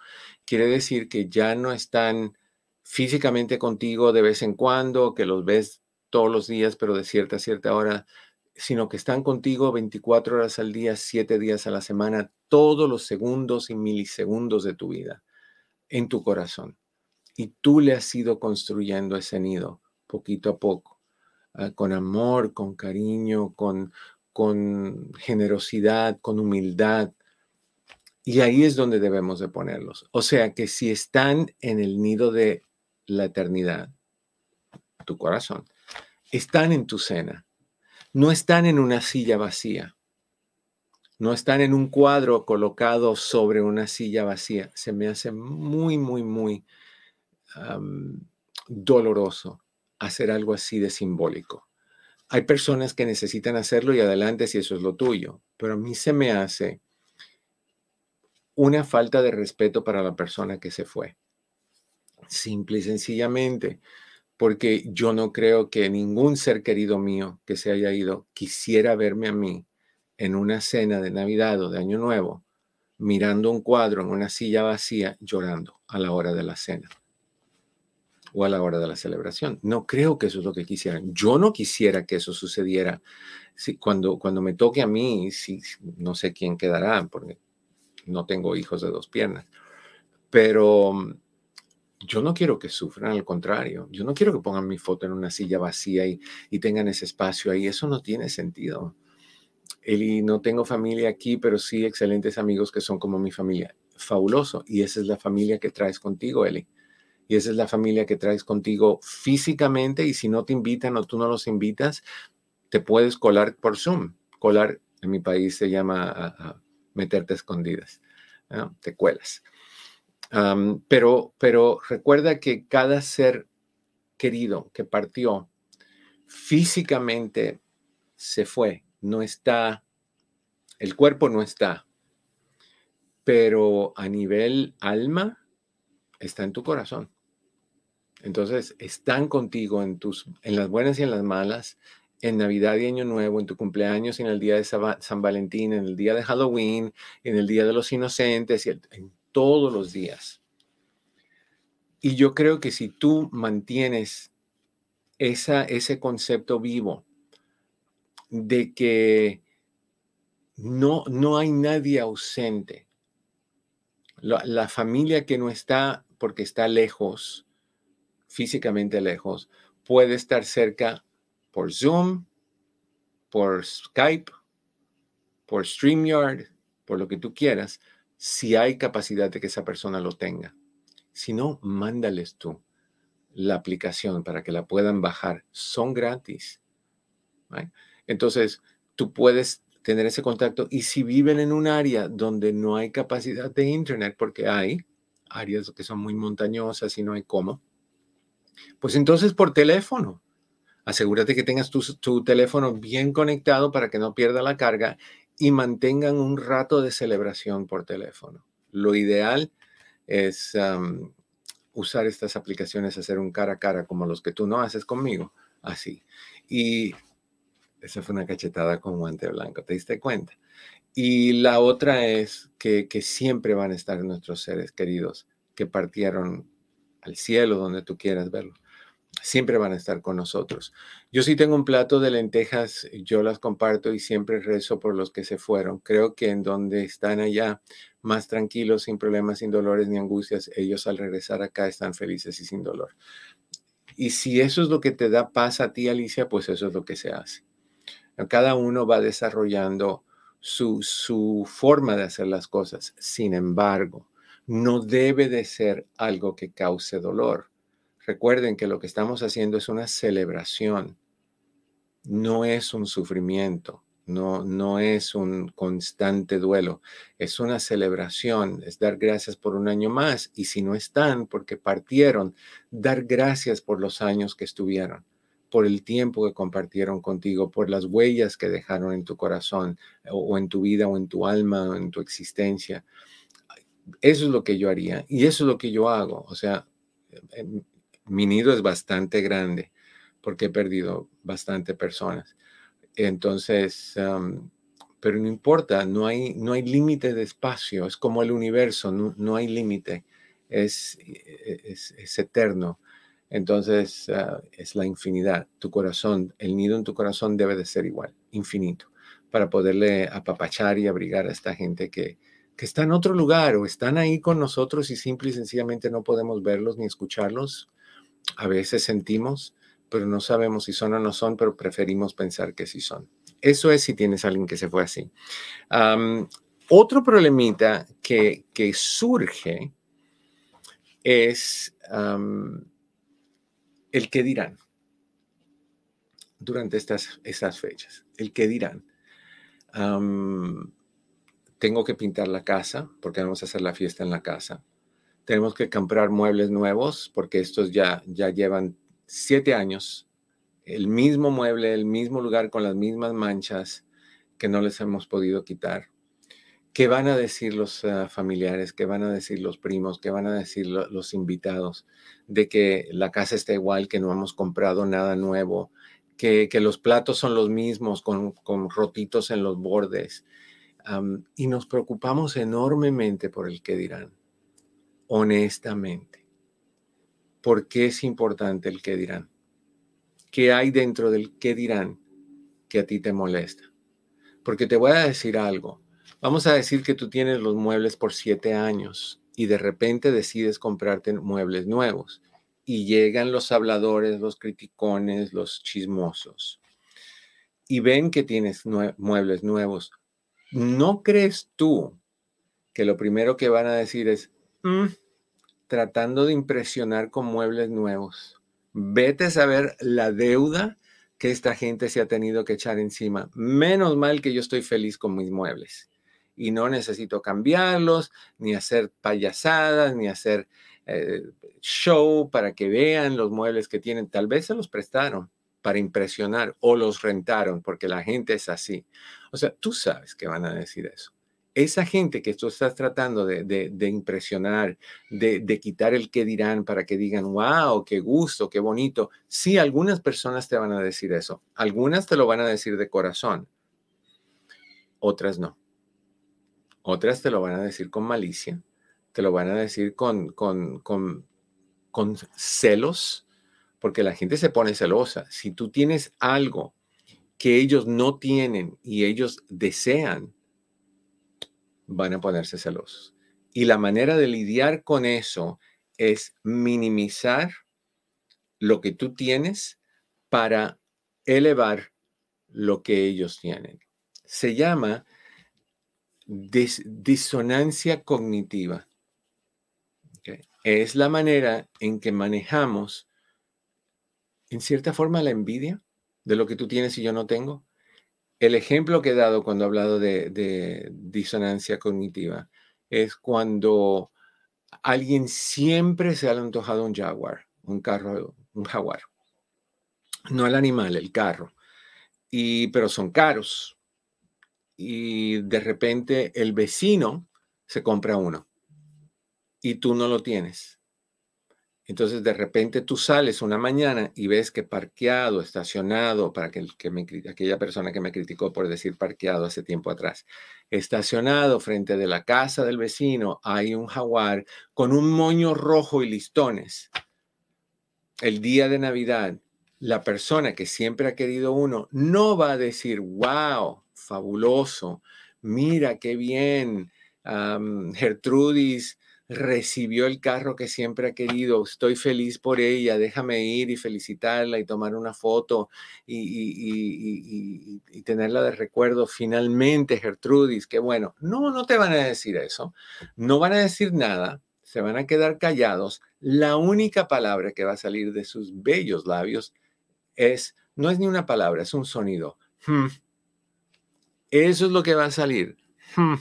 Speaker 1: Quiere decir que ya no están físicamente contigo de vez en cuando, que los ves todos los días, pero de cierta a cierta hora sino que están contigo 24 horas al día, 7 días a la semana, todos los segundos y milisegundos de tu vida, en tu corazón. Y tú le has ido construyendo ese nido poquito a poco, ah, con amor, con cariño, con, con generosidad, con humildad. Y ahí es donde debemos de ponerlos. O sea que si están en el nido de la eternidad, tu corazón, están en tu cena, no están en una silla vacía, no están en un cuadro colocado sobre una silla vacía. Se me hace muy, muy, muy doloroso hacer algo así de simbólico. Hay personas que necesitan hacerlo y adelante si eso es lo tuyo, pero a mí se me hace una falta de respeto para la persona que se fue. Simple y sencillamente porque yo no creo que ningún ser querido mío que se haya ido quisiera verme a mí en una cena de Navidad o de Año Nuevo, mirando un cuadro en una silla vacía, llorando a la hora de la cena o a la hora de la celebración. No creo que eso es lo que quisieran. Yo no quisiera que eso sucediera. Si, cuando, cuando me toque a mí, si, no sé quién quedará, porque no tengo hijos de dos piernas, pero yo no quiero que sufran, al contrario, yo no quiero que pongan mi foto en una silla vacía y, tengan ese espacio ahí, eso no tiene sentido. Eli, no tengo familia aquí, pero sí excelentes amigos que son como mi familia. Fabuloso. Y esa es la familia que traes contigo, Eli. Y esa es la familia que traes contigo físicamente y si no te invitan o tú no los invitas, te puedes colar por Zoom. Colar en mi país se llama meterte escondidas. Te cuelas pero, pero recuerda que cada ser querido que partió físicamente se fue, no está, el cuerpo no está, pero a nivel alma está en tu corazón. Entonces, están contigo en, tus, en las buenas y en las malas, en Navidad y Año Nuevo, en tu cumpleaños, en el día de San Valentín, en el día de Halloween, en el día de los inocentes, y en todos los días. Y yo creo que si tú mantienes esa, ese concepto vivo de que no, no hay nadie ausente, la familia que no está porque está lejos, físicamente lejos, puede estar cerca por Zoom, por Skype, por StreamYard, por lo que tú quieras, si hay capacidad de que esa persona lo tenga. Si no, mándales tú la aplicación para que la puedan bajar. Son gratis. Entonces, tú puedes tener ese contacto y si viven en un área donde no hay capacidad de Internet, porque hay áreas que son muy montañosas y no hay cómo, pues entonces por teléfono. Asegúrate que tengas tu, teléfono bien conectado para que no pierda la carga y mantengan un rato de celebración por teléfono. Lo ideal es usar estas aplicaciones, hacer un cara a cara como los que tú no haces conmigo, así. Y esa fue una cachetada con guante blanco, ¿te diste cuenta? Y la otra es que, que siempre van a estar nuestros seres queridos que partieron al cielo, donde tú quieras verlo. Siempre van a estar con nosotros. Yo sí tengo un plato de lentejas, yo las comparto y siempre rezo por los que se fueron. Creo que en donde están allá, más tranquilos, sin problemas, sin dolores ni angustias, ellos al regresar acá están felices y sin dolor. Y si eso es lo que te da paz a ti, Alicia, pues eso es lo que se hace. Cada uno va desarrollando su, su forma de hacer las cosas. Sin embargo, no debe de ser algo que cause dolor. Recuerden que lo que estamos haciendo es una celebración, no es un sufrimiento, no, no es un constante duelo, es una celebración, es dar gracias por un año más y si no están porque partieron, dar gracias por los años que estuvieron por el tiempo que compartieron contigo, por las huellas que dejaron en tu corazón o, en tu vida o en tu alma o en tu existencia. Eso es lo que yo haría y eso es lo que yo hago. O sea, em, mi nido es bastante grande porque he perdido bastante personas. Entonces, pero no importa, no hay, no hay límite de espacio, es como el universo, no, hay límite, es, e, es, es, eterno. Entonces, ah, es la infinidad. Tu corazón, el nido en tu corazón debe de ser igual, infinito, para poderle apapachar y abrigar a esta gente que, que está en otro lugar o están ahí con nosotros y simple y sencillamente no podemos verlos ni escucharlos. A veces sentimos, pero no sabemos si son o no son, pero preferimos pensar que sí son. Eso es si tienes alguien que se fue así. otro problemita que, que surge es el que dirán durante estas, estas fechas. El que dirán tengo que pintar la casa porque vamos a hacer la fiesta en la casa. Tenemos que comprar muebles nuevos porque estos ya, ya llevan siete años. El mismo mueble, el mismo lugar con las mismas manchas que no les hemos podido quitar. ¿Qué van a decir los ah, familiares? ¿Qué van a decir los primos? ¿Qué van a decir los invitados? De que la casa está igual, que no hemos comprado nada nuevo, que, que los platos son los mismos con, con rotitos en los bordes, y nos preocupamos enormemente por el que dirán, honestamente. ¿Por qué es importante el que dirán? ¿Qué hay dentro del qué dirán que a ti te molesta? Porque te voy a decir algo. Vamos a decir que tú tienes los muebles por siete años y de repente decides comprarte muebles nuevos y llegan los habladores, los criticones, los chismosos y ven que tienes muebles nuevos ¿No crees tú que lo primero que van a decir es, mm, tratando de impresionar con muebles nuevos? Vete a saber la deuda que esta gente se ha tenido que echar encima. Menos mal que yo estoy feliz con mis muebles y no necesito cambiarlos, ni hacer payasadas, ni hacer eh, show para que vean los muebles que tienen. Tal vez se los prestaron, para impresionar o los rentaron porque la gente es así. O sea, tú sabes que van a decir eso. esa gente que tú estás tratando de, impresionar, de, quitar el que dirán para que digan, wow, qué gusto, qué bonito. Sí, algunas personas te van a decir eso. Algunas te lo van a decir de corazón. Otras no. Otras te lo van a decir con malicia. Te lo van a decir con, celos, porque la gente se pone celosa. Si tú tienes algo que ellos no tienen y ellos desean, van a ponerse celosos. Y la manera de lidiar con eso es minimizar lo que tú tienes para elevar lo que ellos tienen. Se llama disonancia cognitiva. Es la manera en que manejamos, en cierta forma, la envidia de lo que tú tienes y yo no tengo. El ejemplo que he dado cuando he hablado de, disonancia cognitiva es cuando alguien siempre se ha antojado un jaguar, un carro, un jaguar. No el animal, el carro. Y, pero son caros. Y de repente el vecino se compra uno y tú no lo tienes. Entonces de repente tú sales una mañana y ves que parqueado, estacionado, para que, aquella persona que me criticó por decir parqueado hace tiempo atrás, estacionado frente de la casa del vecino hay un jaguar con un moño rojo y listones. El día de Navidad, la persona que siempre ha querido uno no va a decir, wow, fabuloso, mira qué bien, Gertrudis recibió el carro que siempre ha querido, estoy feliz por ella, déjame ir y felicitarla y tomar una foto y, tenerla de recuerdo. Finalmente, Gertrudis, qué bueno. No, no te van a decir eso, no van a decir nada, se van a quedar callados. La única palabra que va a salir de sus bellos labios es, no es ni una palabra, es un sonido. Hmm. Eso es lo que va a salir. Hmm.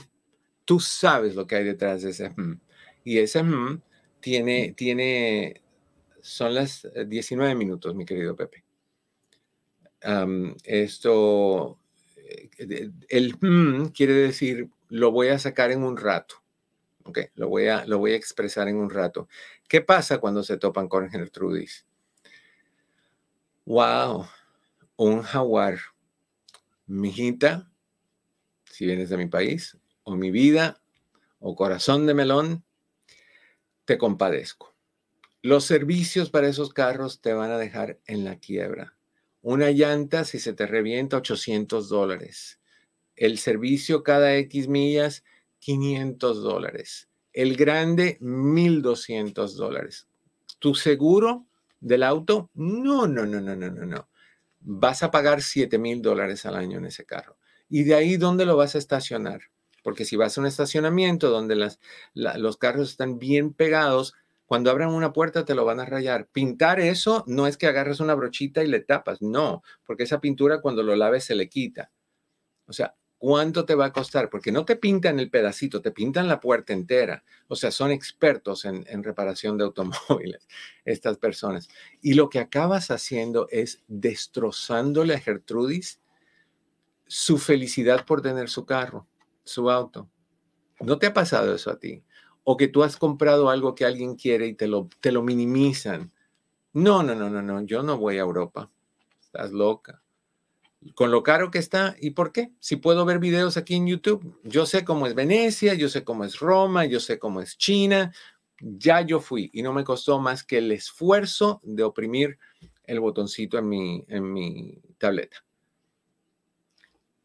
Speaker 1: Tú sabes lo que hay detrás de ese. Hmm. Y ese mm, tiene, tiene, son las 19 minutos, mi querido Pepe. esto, eh, el mm quiere decir, lo voy a sacar en un rato. Ok, lo voy, a, lo voy a expresar en un rato. ¿Qué pasa cuando se topan con Gertrudis? Wow, un jaguar. Mijita, si vienes de mi país, o mi vida, o corazón de melón, te compadezco. Los servicios para esos carros te van a dejar en la quiebra. Una llanta, si se te revienta, 800 dólares. El servicio cada X millas, 500 dólares. El grande, 1200 dólares. ¿Tu seguro del auto? No, no, no, no, no, no, no. Vas a pagar 7 mil dólares al año en ese carro. ¿Y de ahí dónde lo vas a estacionar? Porque si vas a un estacionamiento donde los carros están bien pegados, cuando abran una puerta te lo van a rayar. Pintar eso no es que agarres una brochita y le tapas, no, porque esa pintura cuando lo laves se le quita. O sea, ¿cuánto te va a costar? Porque no te pintan el pedacito, te pintan la puerta entera. O sea, son expertos en, en reparación de automóviles, estas personas. Y lo que acabas haciendo es destrozándole a Gertrudis su felicidad por tener su carro su auto. ¿No te ha pasado eso a ti? O que tú has comprado algo que alguien quiere y te lo, te lo minimizan. No, no, no, no, no, yo no voy a Europa. Estás loca. Con lo caro que está, ¿y por qué? Si puedo ver videos aquí en YouTube, yo sé cómo es Venecia, yo sé cómo es Roma, yo sé cómo es China, ya yo fui y no me costó más que el esfuerzo de oprimir el botoncito en mi, en mi tableta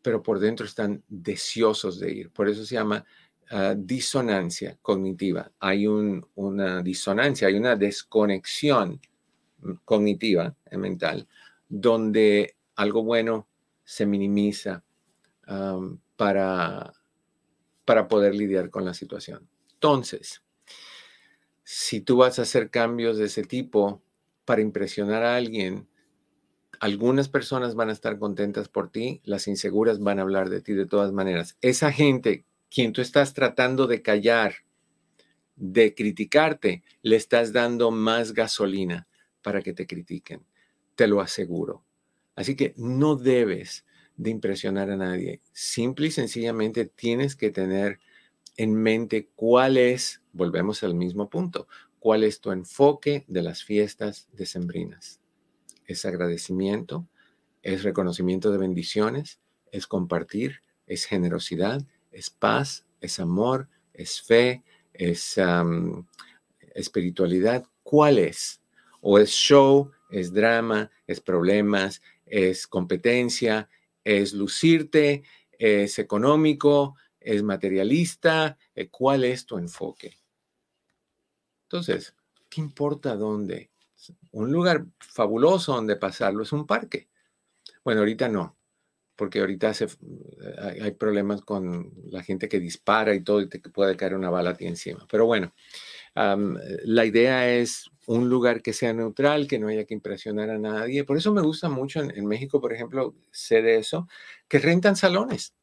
Speaker 1: pero por dentro están deseosos de ir. Por eso se llama ah, disonancia cognitiva. Hay una disonancia, hay una desconexión cognitiva, eh, mental, donde algo bueno se minimiza para, para poder lidiar con la situación. Entonces, si tú vas a hacer cambios de ese tipo para impresionar a alguien, algunas personas van a estar contentas por ti, las inseguras van a hablar de ti de todas maneras. Esa gente, quien tú estás tratando de callar, de criticarte, le estás dando más gasolina para que te critiquen. Te lo aseguro. Así que no debes de impresionar a nadie. Simple y sencillamente tienes que tener en mente cuál es, volvemos al mismo punto, cuál es tu enfoque de las fiestas decembrinas. Es agradecimiento, es reconocimiento de bendiciones, es compartir, es generosidad, es paz, es amor, es fe, es espiritualidad. ¿Cuál es? ¿O es show, es drama, es problemas, es competencia, es lucirte, es económico, es materialista? Eh, ¿Cuál es tu enfoque? Entonces, ¿qué importa dónde? Un lugar fabuloso donde pasarlo es un parque. Bueno, ahorita no, porque ahorita hay, problemas con la gente que dispara y todo y te puede caer una bala a ti encima. Pero bueno, la idea es un lugar que sea neutral, que no haya que impresionar a nadie. Por eso me gusta mucho en, México, por ejemplo, sé de eso, que rentan salones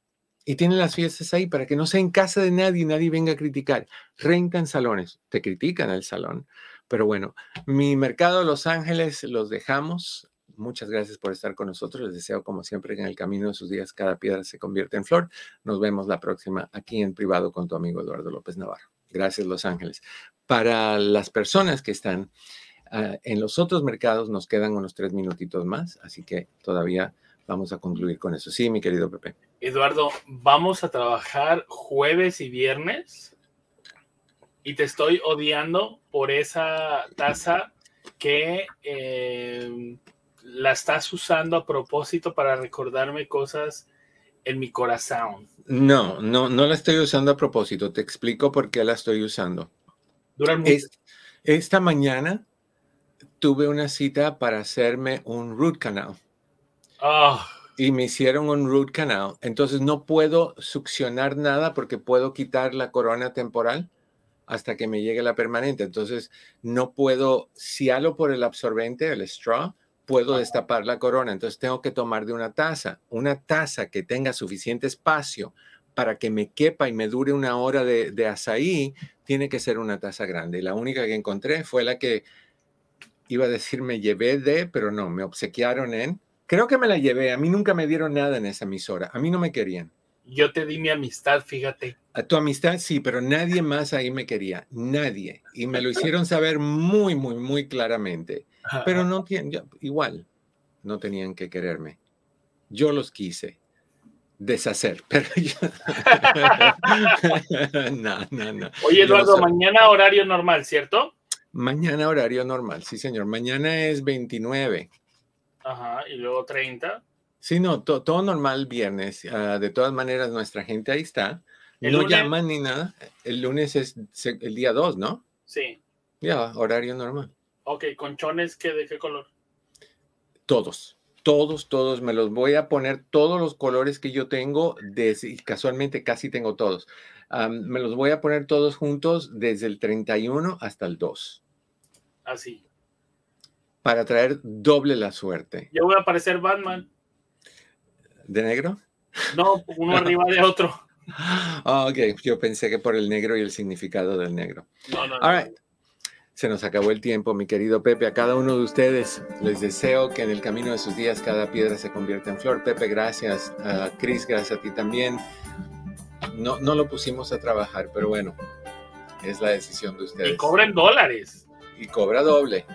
Speaker 1: y tienen las fiestas ahí para que no sea en casa de nadie y nadie venga a criticar. Rentan salones, te critican el salón. Pero bueno, mi mercado Los Ángeles los dejamos. Muchas gracias por estar con nosotros. Les deseo, como siempre, que en el camino de sus días cada piedra se convierta en flor. Nos vemos la próxima aquí en privado con tu amigo Eduardo López Navarro. Gracias, Los Ángeles. Para las personas que están ah, en los otros mercados, nos quedan unos tres minutitos más, así que todavía vamos a concluir con eso. Sí, mi querido Pepe.
Speaker 2: Eduardo, vamos a trabajar jueves y viernes y te estoy odiando por esa taza que eh, la estás usando a propósito para recordarme cosas en mi corazón.
Speaker 1: No, no, no la estoy usando a propósito. Te explico por qué la estoy usando. esta mañana tuve una cita para hacerme un root canal.
Speaker 2: Ah.
Speaker 1: Y me hicieron un root canal. Entonces no puedo succionar nada porque puedo quitar la corona temporal hasta que me llegue la permanente. Entonces no puedo, si halo por el absorbente, el straw, puedo destapar la corona. Entonces tengo que tomar de una taza, una taza que tenga suficiente espacio para que me quepa y me dure una hora de, de azaí, tiene que ser una taza grande. Y la única que encontré fue la que iba a decir me llevé de, pero no, me obsequiaron en. Creo que me la llevé. A mí nunca me dieron nada en esa emisora. A mí no me querían.
Speaker 2: Yo te di mi amistad, fíjate.
Speaker 1: A tu amistad sí, pero nadie más ahí me quería. Nadie. Y me lo hicieron saber muy, muy, muy claramente. Pero no tienen, igual, no tenían que quererme. Yo los quise deshacer, pero yo... no, no, no.
Speaker 2: Oye, Eduardo, mañana horario normal, ¿cierto?
Speaker 1: Mañana horario normal, sí, señor. Mañana es 29.
Speaker 2: Ajá, y luego 30.
Speaker 1: Sí, no, todo normal viernes. Ah, de todas maneras, nuestra gente ahí está. No llaman ni nada. El lunes es el día 2, ¿no?
Speaker 2: Sí.
Speaker 1: Ya, horario normal.
Speaker 2: Ok, conchones, ¿qué, ¿de qué color?
Speaker 1: Todos, todos, todos. Me los voy a poner todos los colores que yo tengo. Desde, casualmente casi tengo todos. me los voy a poner todos juntos desde el 31 hasta el 2.
Speaker 2: Así.
Speaker 1: Para traer doble la suerte.
Speaker 2: Yo voy a parecer Batman.
Speaker 1: ¿De negro?
Speaker 2: No, uno arriba de otro.
Speaker 1: Ah, ok, yo pensé que por el negro y el significado del negro.
Speaker 2: No, no,
Speaker 1: All right. Se nos acabó el tiempo, mi querido Pepe. A cada uno de ustedes les deseo que en el camino de sus días cada piedra se convierta en flor. Pepe, gracias. A Cris, gracias a ti también. No, no lo pusimos a trabajar, pero bueno, es la decisión de ustedes.
Speaker 2: Y cobren dólares.
Speaker 1: Y cobra doble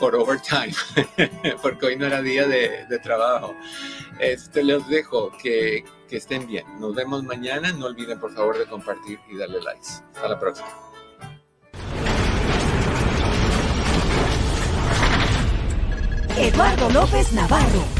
Speaker 1: por overtime, porque hoy no era día de, trabajo. Este, les dejo que, que estén bien. Nos vemos mañana. No olviden, por favor, de compartir y darle likes. Hasta la próxima.
Speaker 5: Eduardo López Navarro